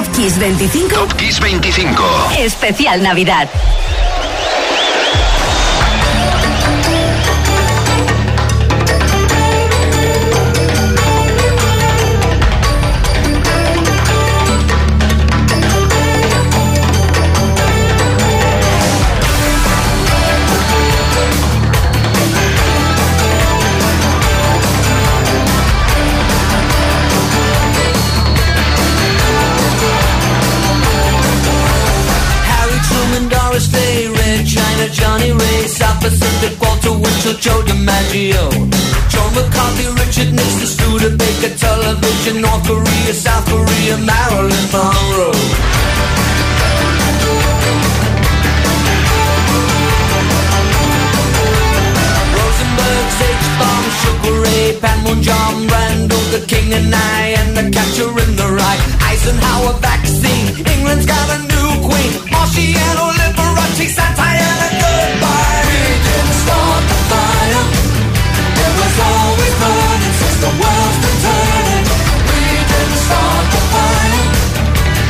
Top Kiss 25. Top Kiss 25. Especial Navidad. Walter Joe DiMaggio, Joe McCarthy, Richard Nixon, Studebaker, Television, North Korea, South Korea, Marilyn Monroe. Rosenberg, H-Bomb, Sugar Ray, Panmunjom, Randall, the King and I, and the Catcher in the Rye, Eisenhower vaccine, England's got a new queen, Marciano, Liberace, Santana, the world's been turning. We didn't start the fire,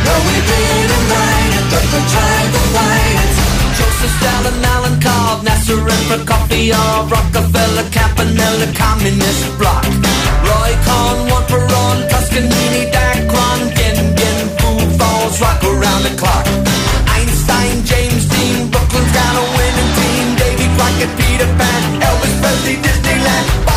no we didn't light it, but we tried to fight it. Joseph Stalin, Rockefeller, Campanella, Communist Bloc. Roy Falls, rock around the clock. Einstein, James Dean, Brooklyn's got a winning team. Davy Crockett, Peter Pan, Elvis Presley, Disneyland,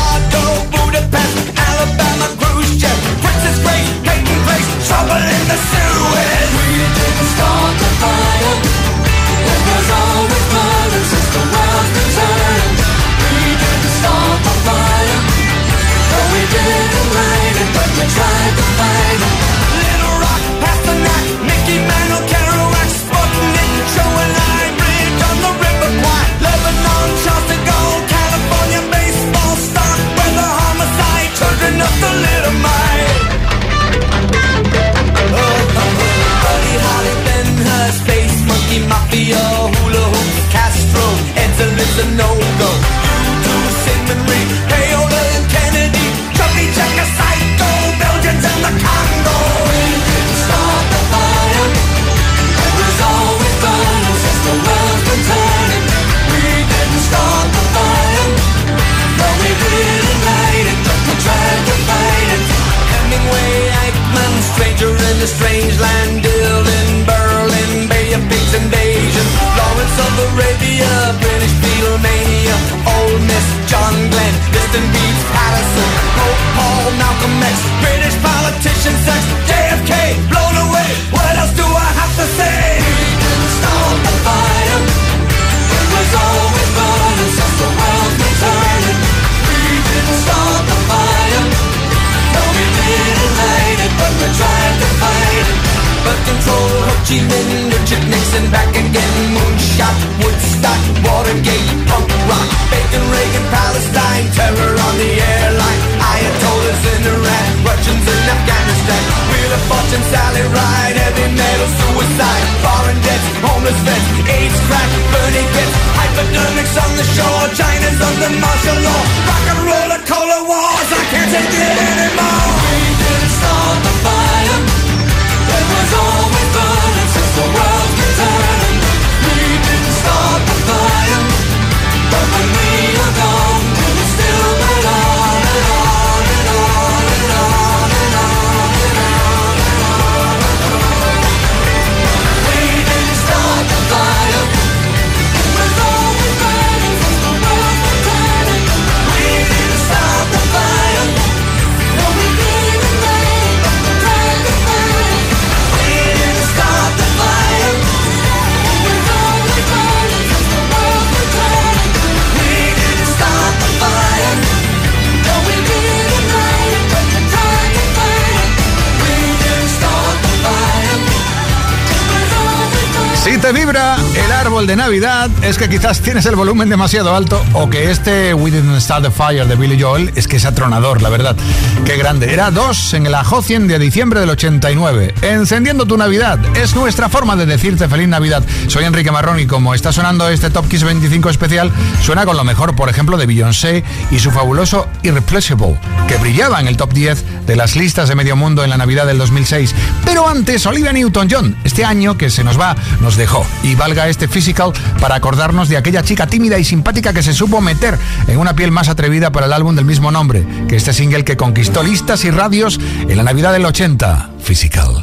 Watergate, punk rock, Bacon, Reagan, Palestine, terror on the airline. Ayatollahs in Iran, Russians in Afghanistan. Wheel of Fortune, Sally Ride, heavy metal, suicide, foreign debts, homeless vets, AIDS, crack, burning kids, hypodermics on the shore, China's under martial law, rock and roller, cola wars, I can't take it Si te vibra el árbol de Navidad, es que quizás tienes el volumen demasiado alto o que este We Didn't Start the Fire de Billy Joel es que es atronador, la verdad. Qué grande. Era dos en el Ajo 100 de diciembre del 89. Encendiendo tu Navidad. Es nuestra forma de decirte feliz Navidad. Soy Enrique Marrón y como está sonando este Top Kiss 25 especial, suena con lo mejor, por ejemplo, de Beyoncé y su fabuloso Irreplaceable, que brillaba en el top 10 de las listas de medio mundo en la Navidad del 2006. Pero antes, Olivia Newton-John, este año que se nos va, nos dejó. Y valga este physical para acordarnos de aquella chica tímida y simpática que se supo meter en una piel más atrevida para el álbum del mismo nombre, que este single que conquistó listas y radios en la Navidad del 80, Physical.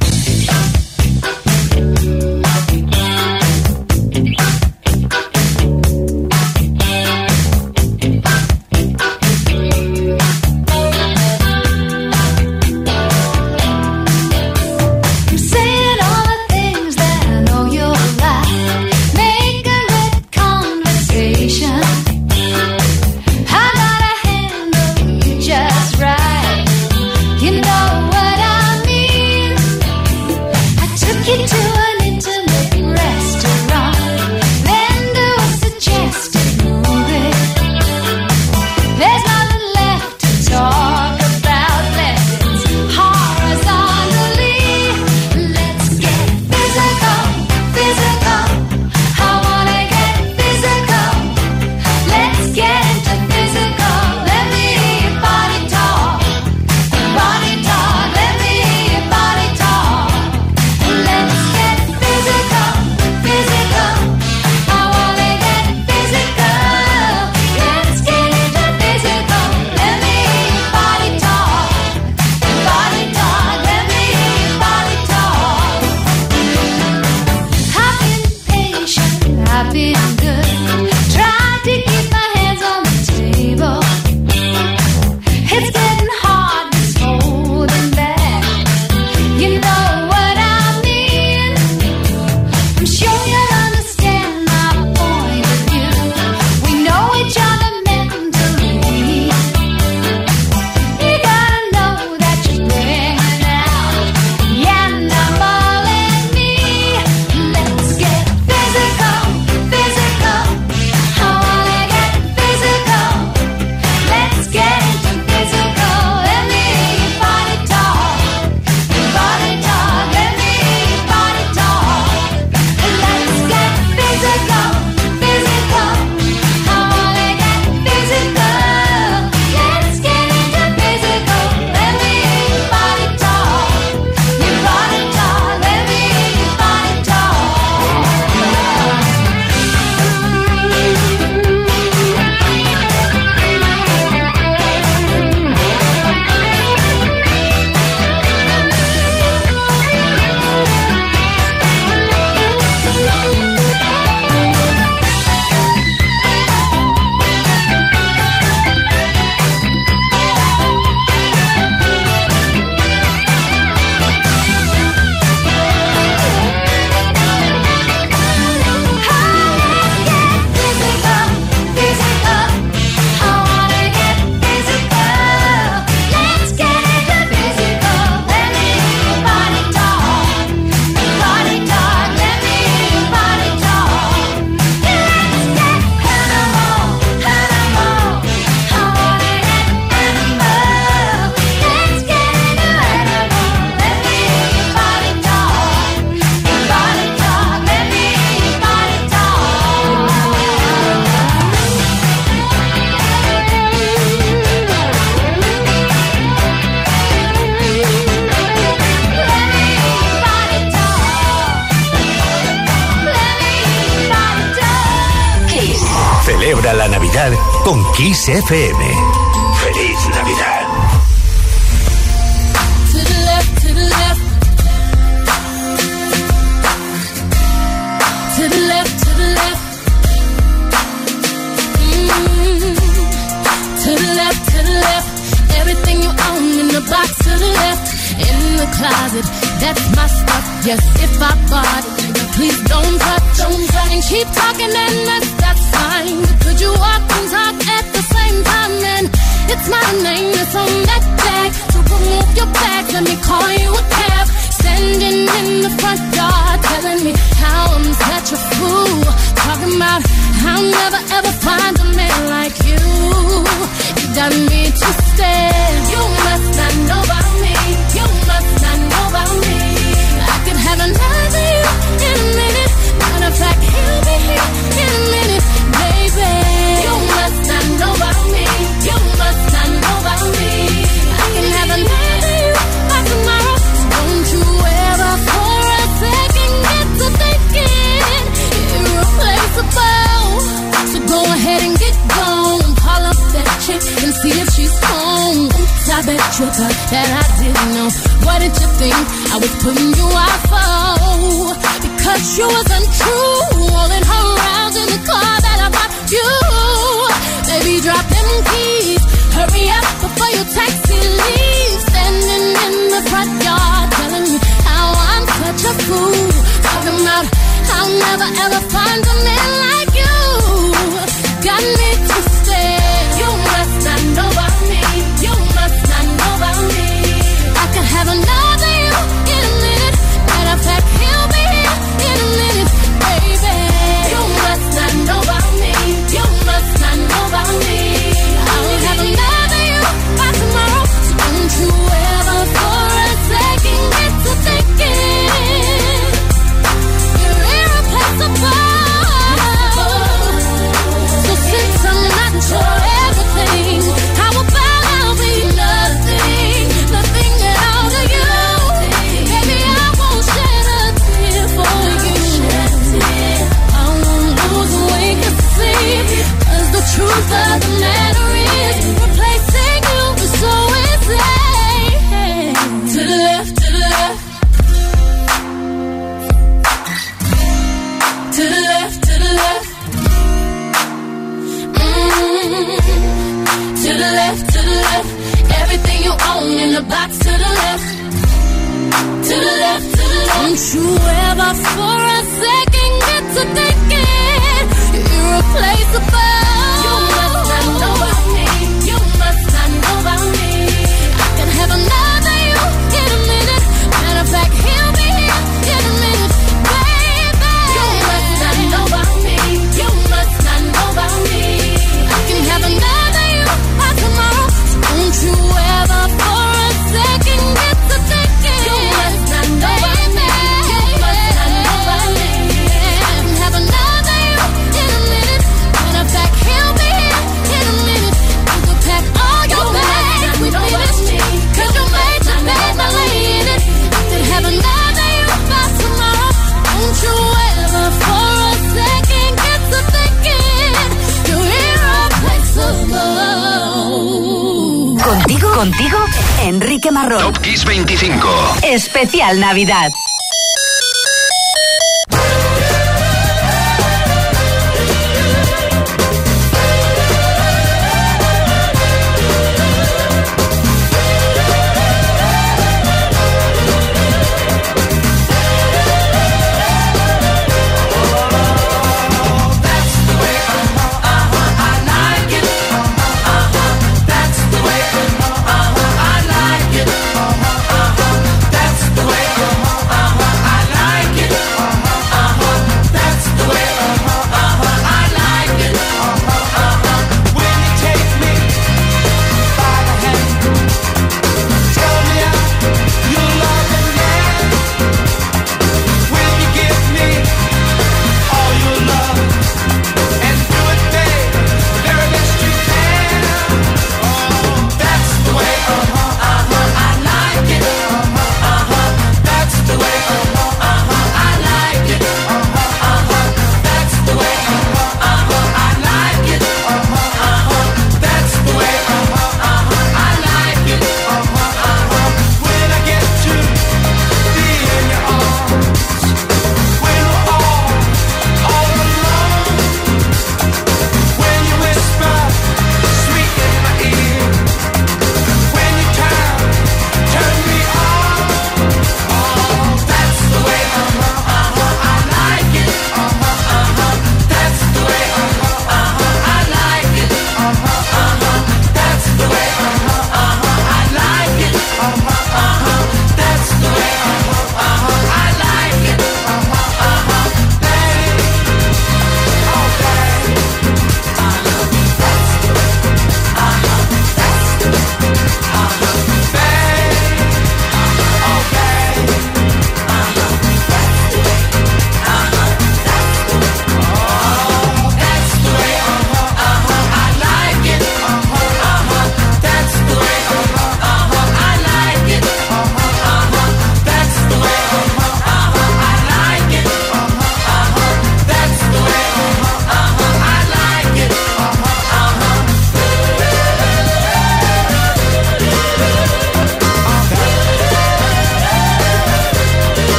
Kiss trigger that I didn't know. Why did you think I was putting you out for? Because you was untrue, rolling her around in the car that I bought you. Baby, drop them keys, hurry up before your taxi leaves. Standing in the front yard, telling me how I'm such a fool. Talking about I'll never ever find a man like you. Got me. the box to the left. To the left, to the left. Don't you ever for a second get to thinking you're replaceable. Marrón. Top 25. Especial Navidad.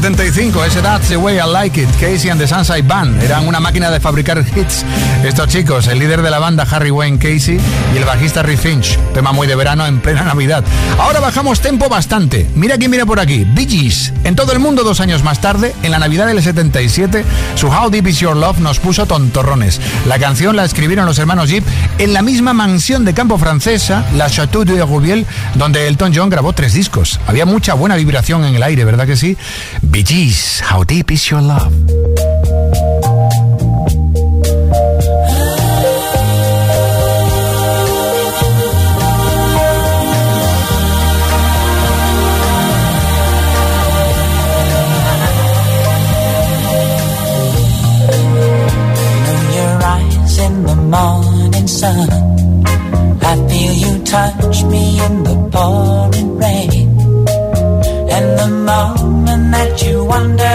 75. Ese That's the way I like it. Casey and the Sunshine Band eran una máquina de fabricar hits estos chicos, el líder de la banda Harry Wayne Casey y el bajista Rick Finch, tema muy de verano en plena Navidad. Ahora bajamos tempo bastante. Mira quién viene por aquí, Bee Gees. En todo el mundo dos años más tarde, en la Navidad del 77, su How Deep Is Your Love nos puso tontorrones. La canción la escribieron los hermanos Jeep en la misma mansión de campo francesa, la Chateau de Roubiel, donde Elton John grabó tres discos. Había mucha buena vibración en el aire, ¿verdad que sí? Bee Gees, How Deep Is Your Love. morning sun. I feel you touch me in the pouring rain. And the moment that you wonder.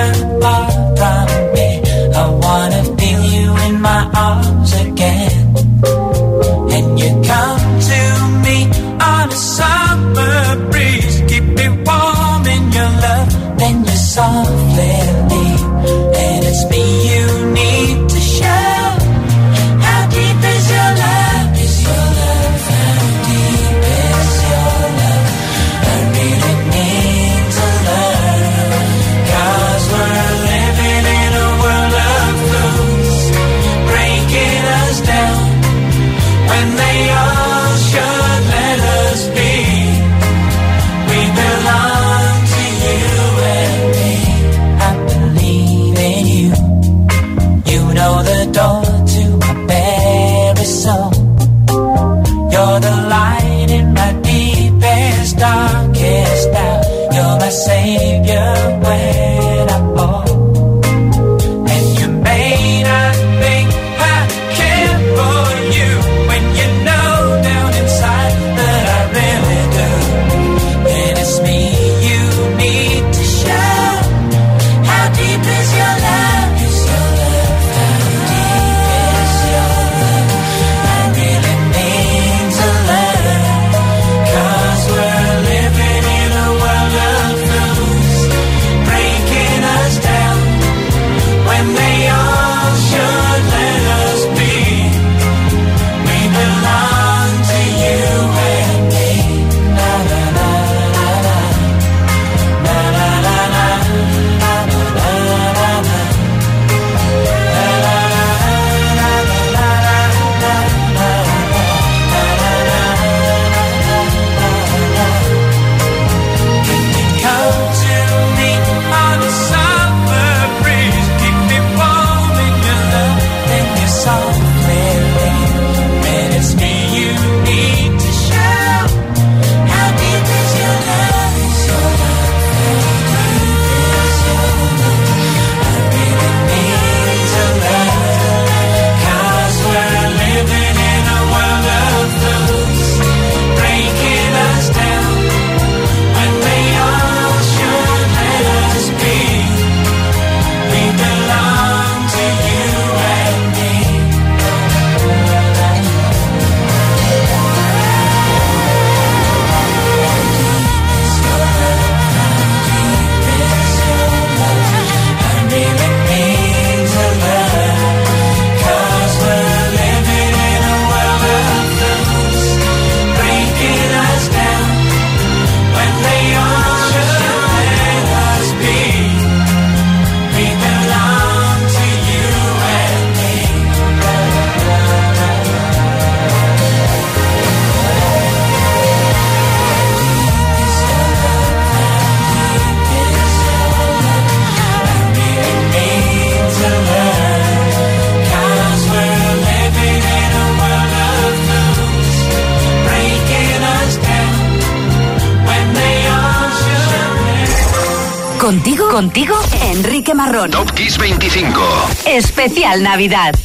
Contigo, contigo, Enrique Marrón. Top Kiss 25. Especial Navidad.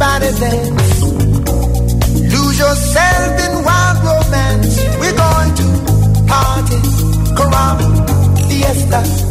everybody dance. Lose yourself in wild romance. We're going to party, caramba, fiesta.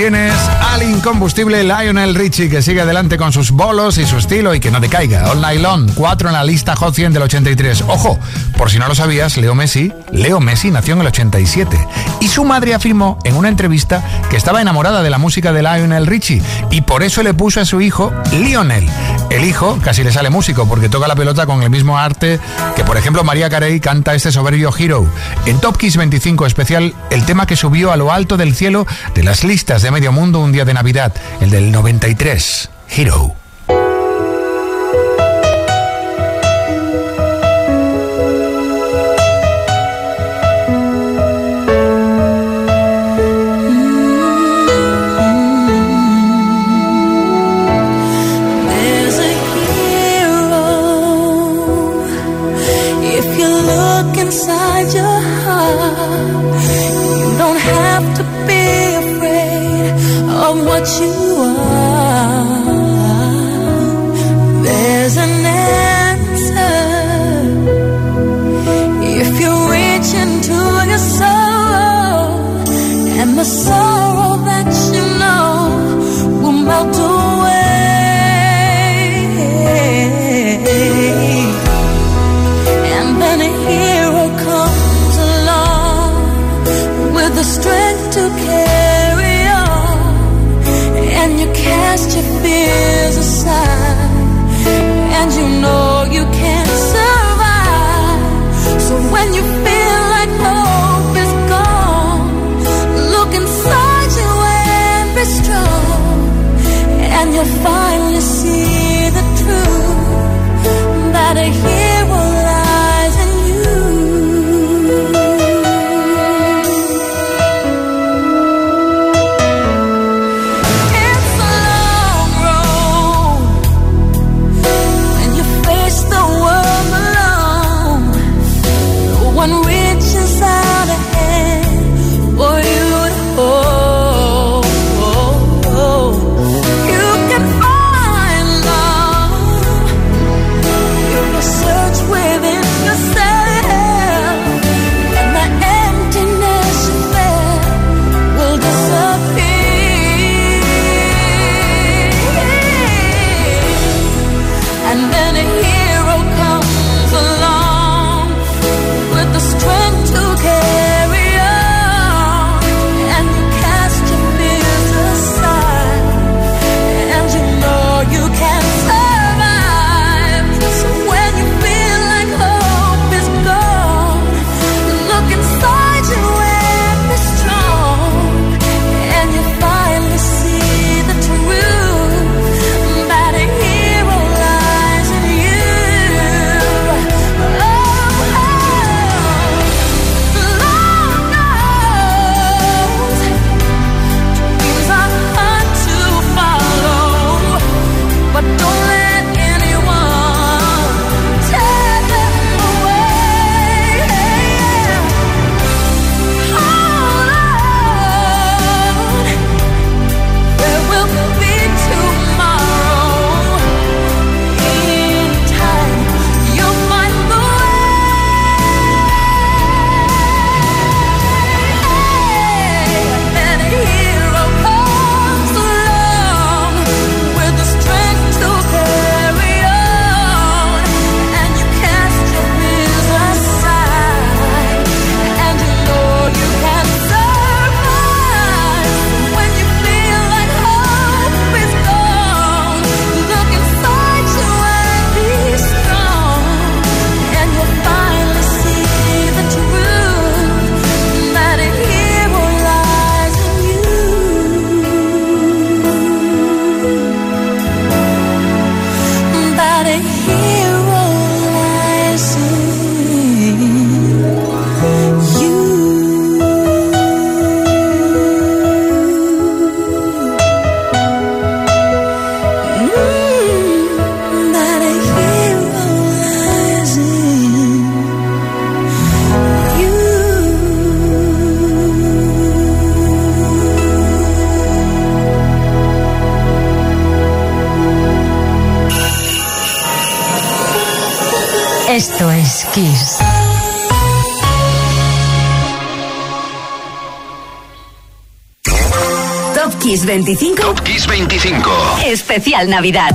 tienes al incombustible Lionel Richie que sigue adelante con sus bolos y su estilo y que no decaiga. All Nylon, 4 en la lista Hot 100 del 83. Ojo, por si no lo sabías, Leo Messi, Leo Messi nació en el 87 y su madre afirmó en una entrevista que estaba enamorada de la música de Lionel Richie y por eso le puso a su hijo Lionel. El hijo casi le sale músico porque toca la pelota con el mismo arte que, por ejemplo, María Carey canta este soberbio Hero. En Top Kiss 25 especial, el tema que subió a lo alto del cielo de las listas de medio mundo un día de Navidad, el del 93, Hero. 25. Top Kiss 25. Especial Navidad.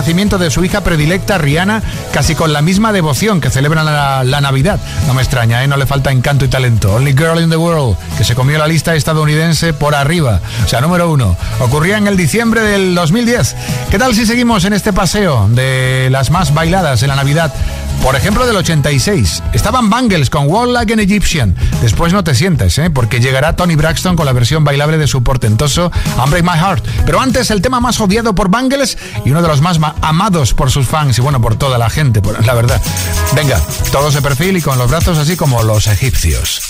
Nacimiento de su hija predilecta Rihanna casi con la misma devoción que celebran la, Navidad. No me extraña, ¿eh? no le falta encanto y talento. Only Girl in the World, que se comió la lista estadounidense por arriba. O sea, número uno. Ocurría en el diciembre del 2010. ¿Qué tal si seguimos en este paseo de las más bailadas en la Navidad? Por ejemplo, del 86. Estaban Bangles con Wall Like an Egyptian. Después no te sientes, ¿eh? porque llegará Tony Braxton con la versión bailable de su portentoso Unbreak My Heart. Pero antes, el tema más odiado por Bangles y uno de los más amados por sus fans y bueno, por toda la gente, la verdad. Venga, todos de perfil y con los brazos así como los egipcios.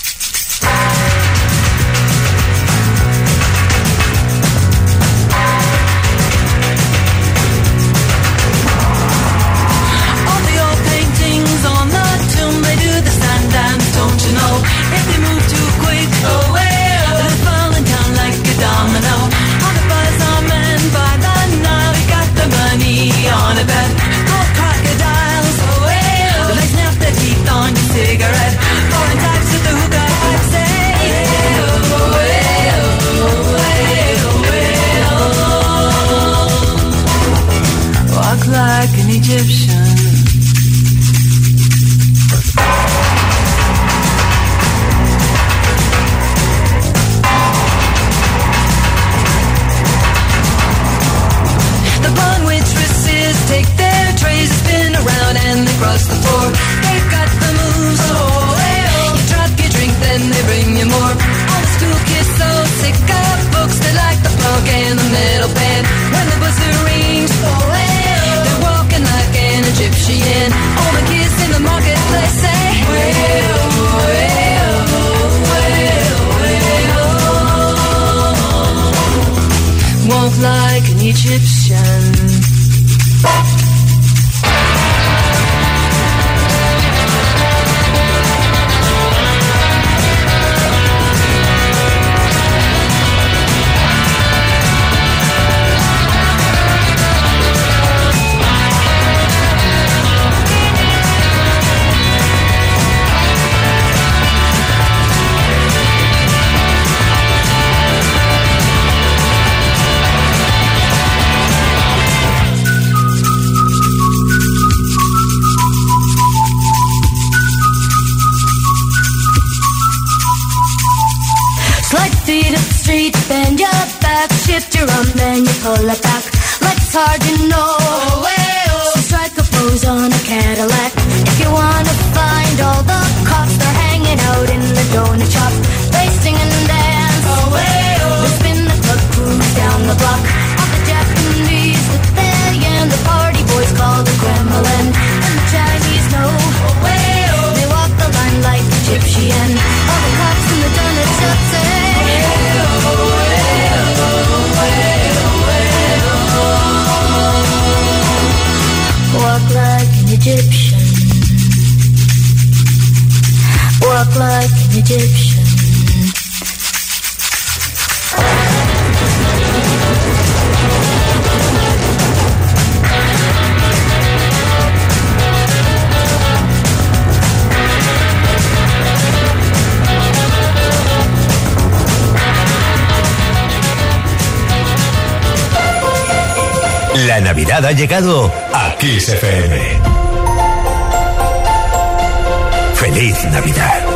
spinning. All the kids in the marketplace say, Well, well, well, well. Walk like an Egyptian. La Navidad ha llegado a Kiss FM. Feliz Navidad.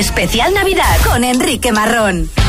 Especial Navidad con Enrique Marrón.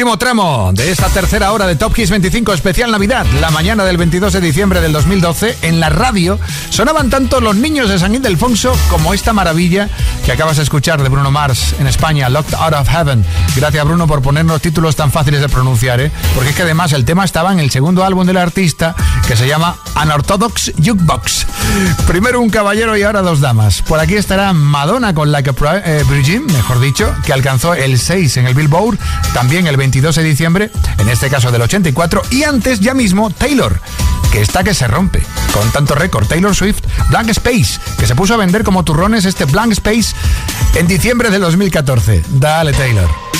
Último tramo de esta tercera hora de Top Kiss 25 especial Navidad, la mañana del 22 de diciembre del 2012, en la radio sonaban tanto los niños de San Ildefonso como esta maravilla que acabas de escuchar de Bruno Mars en España, Locked Out of Heaven. Gracias Bruno por ponernos títulos tan fáciles de pronunciar, ¿eh? porque es que además el tema estaba en el segundo álbum del artista que se llama Unorthodox Jukebox. Primero un caballero y ahora dos damas. Por aquí estará Madonna con Like a eh, Virgin, mejor dicho, que alcanzó el 6 en el Billboard, también el 22 de diciembre, en este caso del 84, y antes ya mismo Taylor, que está que se rompe. Con tanto récord, Taylor Swift, Blank Space, que se puso a vender como turrones este Blank Space en diciembre del 2014. Dale, Taylor.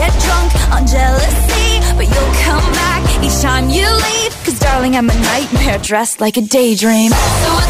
get drunk on jealousy, but you'll come back each time you leave. Cause darling, I'm a nightmare dressed like a daydream. So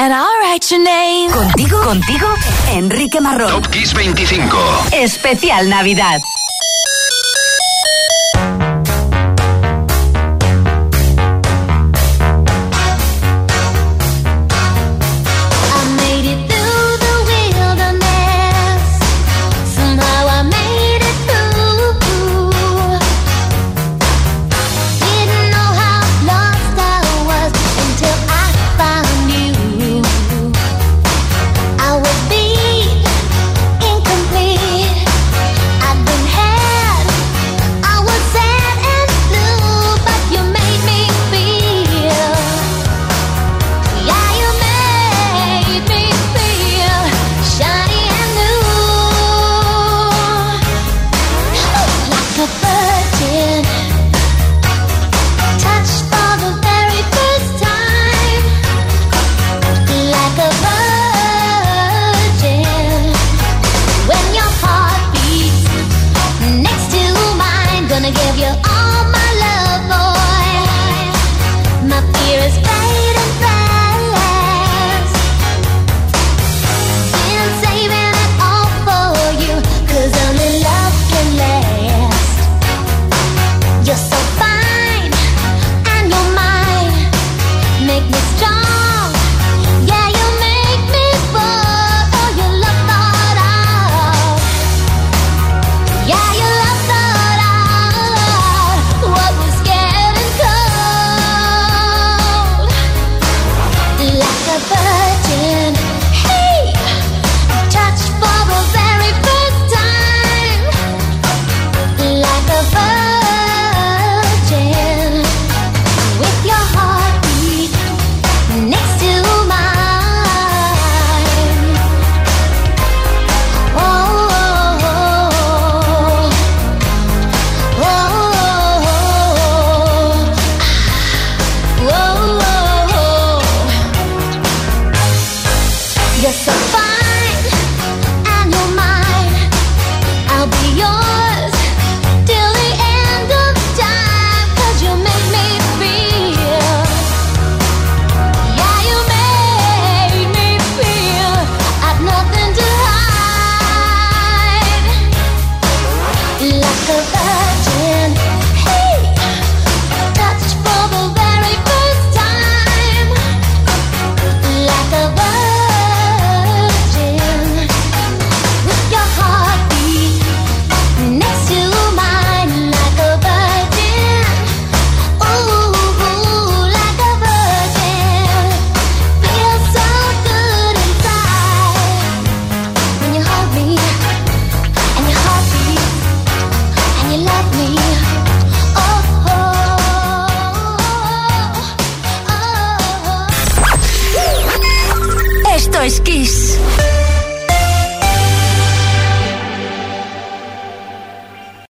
and I'll write your name. Contigo, contigo, Enrique Marrón. Top Kiss 25. Especial Navidad.